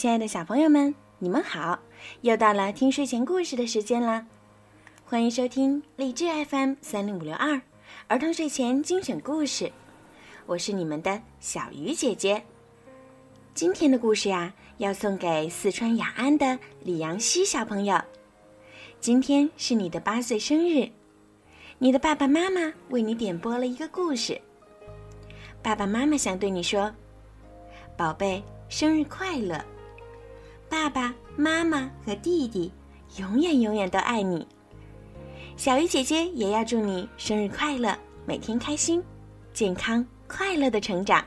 亲爱的小朋友们，你们好！又到了听睡前故事的时间啦，欢迎收听荔枝 FM 三零五六二儿童睡前精选故事，我是你们的小鱼姐姐。今天的故事呀，要送给四川雅安的李阳熙小朋友。今天是你的八岁生日，你的爸爸妈妈为你点播了一个故事。爸爸妈妈想对你说：“宝贝，生日快乐！爸爸妈妈和弟弟永远永远都爱你。小鱼姐姐也要祝你生日快乐，每天开心、健康、快乐的成长。”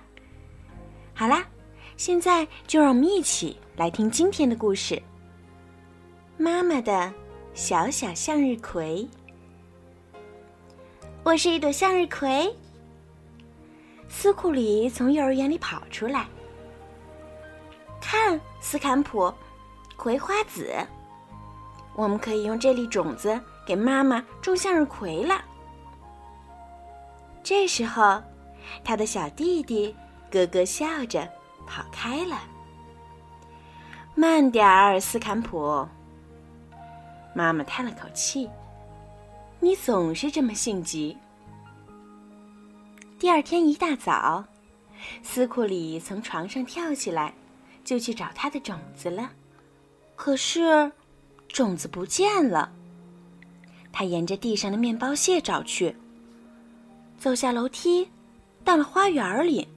好啦，现在就让我们一起来听今天的故事。妈妈的小小向日葵，我是一朵向日葵。斯库里从幼儿园里跑出来，看斯坎普，葵花籽。我们可以用这粒种子给妈妈种向日葵了。这时候，他的小弟弟咯咯笑着跑开了。慢点儿，斯坎普。妈妈叹了口气：“你总是这么性急。”第二天一大早，斯库里从床上跳起来，就去找它的种子了。可是，种子不见了。他沿着地上的面包屑找去，走下楼梯，到了花园里。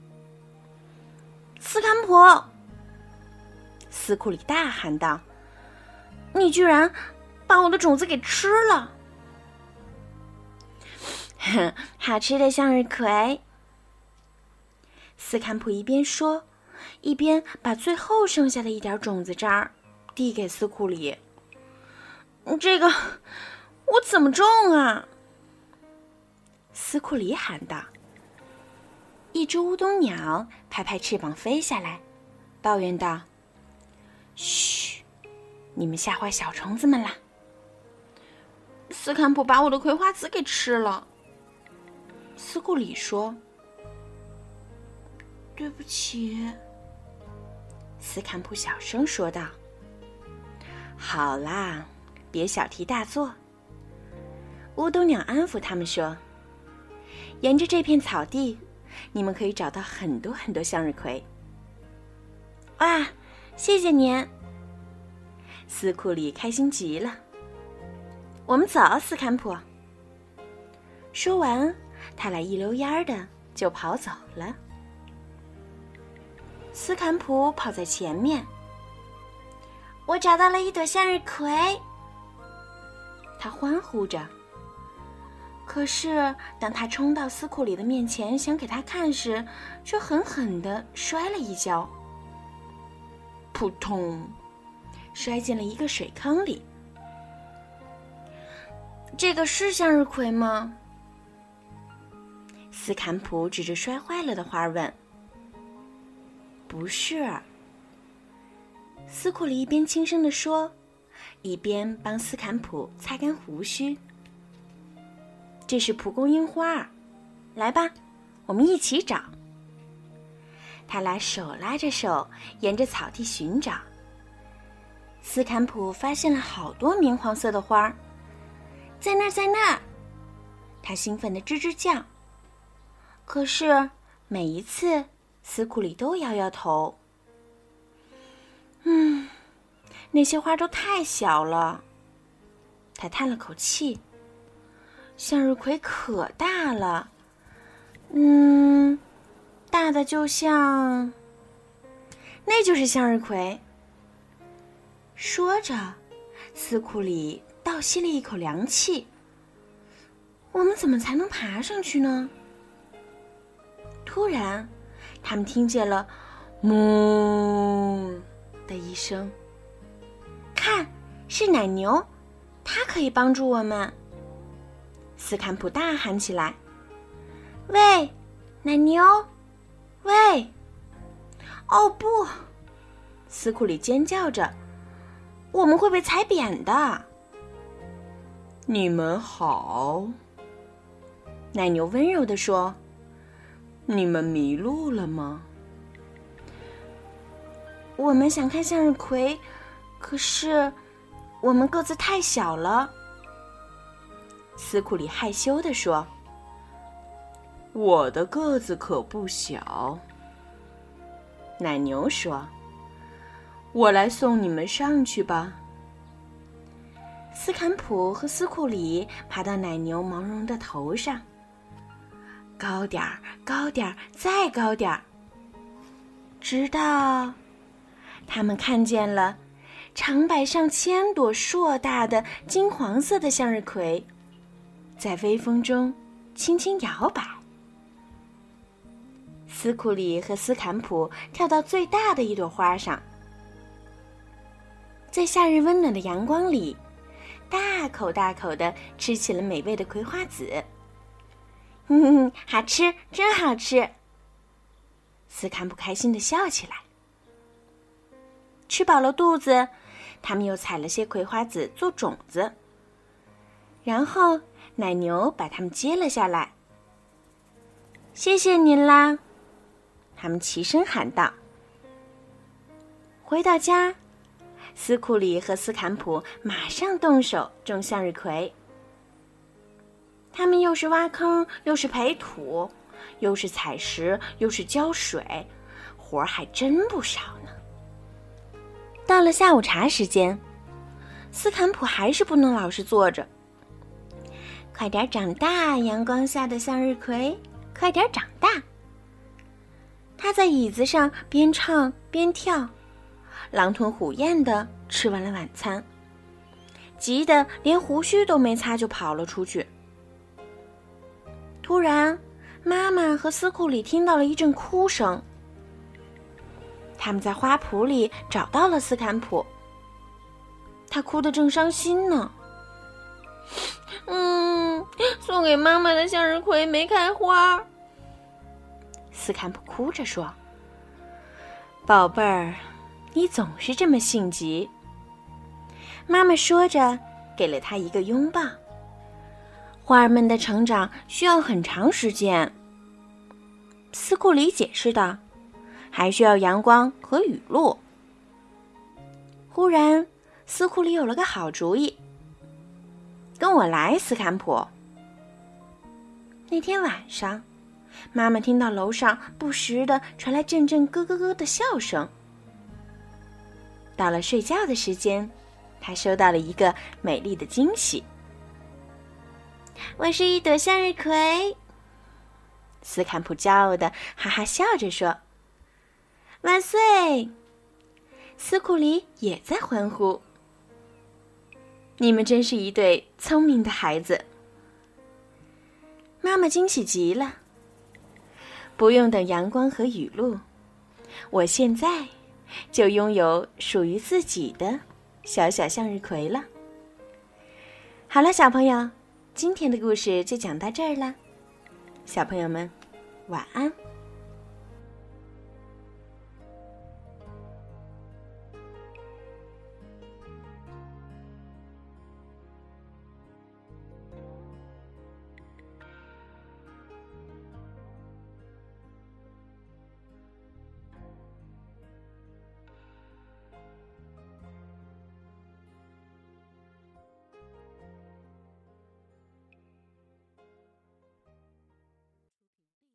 斯坎普，斯库里大喊道：“你居然把我的种子给吃了！”哼，好吃的向日葵。斯坎普一边说，一边把最后剩下的一点种子渣递给斯库里。这个我怎么种啊？斯库里喊道。一只乌冬鸟拍拍翅膀飞下来，抱怨道：“嘘，你们吓坏小虫子们啦！”斯坎普把我的葵花籽给吃了。斯库里说：“对不起。”斯坎普小声说道。“好啦，别小题大做。”乌冬鸟安抚他们说：“沿着这片草地，你们可以找到很多很多向日葵。”哇，谢谢您！斯库里开心极了。我们走，斯坎普。说完。他俩一溜烟儿的就跑走了。斯坎普跑在前面。我找到了一朵向日葵。他欢呼着。可是当他冲到斯库里的面前想给他看时，却狠狠的摔了一跤。扑通，摔进了一个水坑里。这个是向日葵吗？斯坎普指着摔坏了的花问：“不是。”斯库里一边轻声地说，一边帮斯坎普擦干胡须。“这是蒲公英花，来吧，我们一起找。”他俩手拉着手，沿着草地寻找。斯坎普发现了好多明黄色的花，在那儿，在那儿！他兴奋的吱吱叫。可是每一次，斯库里都摇摇头。嗯，那些花都太小了。他叹了口气。向日葵可大了，嗯，大的就像……那就是向日葵。说着，斯库里倒吸了一口凉气。我们怎么才能爬上去呢？突然，他们听见了“哞”的一声。看，是奶牛，它可以帮助我们。斯坎普大喊起来：“喂，奶牛，喂！”哦不！斯库里尖叫着：“我们会被踩扁的。”你们好，奶牛温柔地说。你们迷路了吗？我们想看向日葵，可是我们个子太小了。斯库里害羞地说：“我的个子可不小。”奶牛说：“我来送你们上去吧。”斯坎普和斯库里爬到奶牛毛茸的头上，高点儿，高点儿，再高点儿，直到他们看见了成百上千朵硕大的金黄色的向日葵，在微风中轻轻摇摆。斯库里和斯坎普跳到最大的一朵花上，在夏日温暖的阳光里。大口大口的吃起了美味的葵花籽，嗯，好吃，真好吃。斯坎普开心的笑起来。吃饱了肚子，他们又采了些葵花籽做种子，然后奶牛把它们接了下来。谢谢您啦！他们齐声喊道。回到家。斯库里和斯坎普马上动手种向日葵。他们又是挖坑，又是培土，又是采石，又是浇水，活儿还真不少呢。到了下午茶时间，斯坎普还是不能老实坐着。快点长大，阳光下的向日葵，快点长大！他在椅子上边唱边跳。狼吞虎咽的吃完了晚餐，急得连胡须都没擦就跑了出去。突然，妈妈和斯库里听到了一阵哭声。他们在花圃里找到了斯坎普，他哭得正伤心呢。嗯，送给妈妈的向日葵没开花。斯坎普哭着说：“宝贝儿。”你总是这么性急。妈妈说着，给了他一个拥抱。花儿们的成长需要很长时间，斯库里解释道，还需要阳光和雨露。忽然，斯库里有了个好主意：“跟我来，斯坎普。”那天晚上，妈妈听到楼上不时的传来阵阵咯咯咯的笑声。到了睡觉的时间，他收到了一个美丽的惊喜。我是一朵向日葵，斯坎普骄傲的哈哈笑着说：“万岁！”斯库里也在欢呼。你们真是一对聪明的孩子。妈妈惊喜极了。不用等阳光和雨露，我现在。就拥有属于自己的小小向日葵了。好了，小朋友，今天的故事就讲到这儿了。小朋友们，晚安。